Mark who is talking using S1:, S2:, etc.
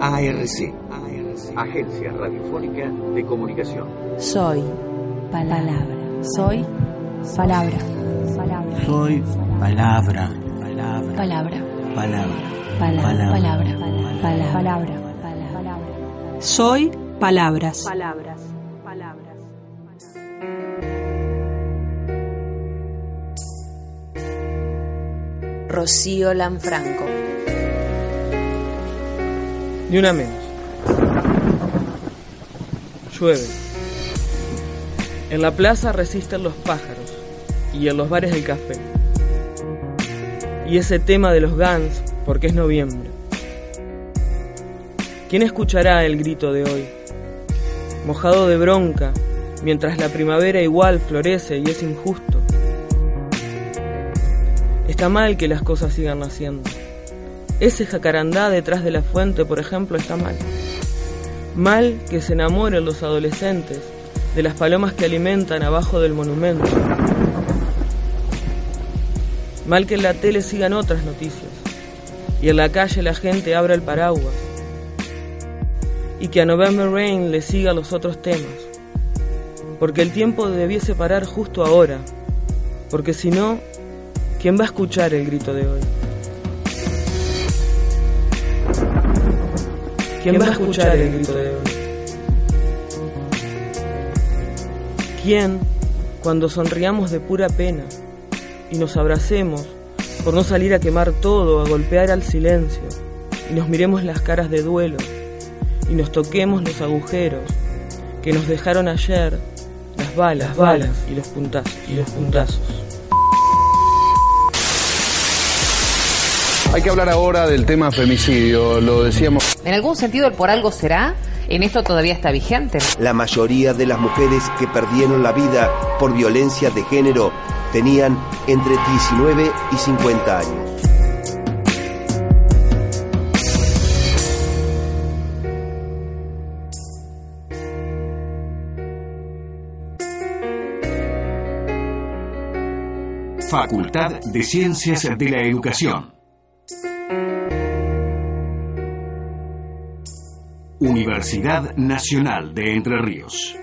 S1: ARC, Agencia Radiofónica de Comunicación.
S2: Soy palabra. Soy palabra. Palabra.
S3: Soy palabra.
S2: Palabra.
S3: Palabra.
S2: Palabra. Palabra. Palabra.
S4: Soy palabras.
S2: Palabras. Palabras. Rocío Lanfranco.
S5: Ni una menos. Llueve. En la plaza resisten los pájaros y en los bares el café. Y ese tema de los Guns, porque es noviembre. ¿Quién escuchará el grito de hoy? Mojado de bronca, mientras la primavera igual florece y es injusto. Está mal que las cosas sigan naciendo. Ese jacarandá detrás de la fuente, por ejemplo, está mal. Mal que se enamoren los adolescentes de las palomas que alimentan abajo del monumento. Mal que en la tele sigan otras noticias y en la calle la gente abra el paraguas y que a November Rain le siga los otros temas. Porque el tiempo debiese parar justo ahora, porque si no, ¿quién va a escuchar el grito de hoy? ¿Quién va a escuchar el grito de hoy? ¿Quién, cuando sonriamos de pura pena y nos abracemos por no salir a quemar todo, a golpear al silencio y nos miremos las caras de duelo y nos toquemos los agujeros que nos dejaron ayer las balas, balas y los puntazos y los puntazos?
S6: Hay que hablar ahora del tema femicidio, lo decíamos.
S7: En algún sentido el por algo será, en esto todavía está vigente.
S8: La mayoría de las mujeres que perdieron la vida por violencia de género tenían entre 19 y 50 años.
S1: Facultad de Ciencias de la Educación. Universidad Nacional de Entre Ríos.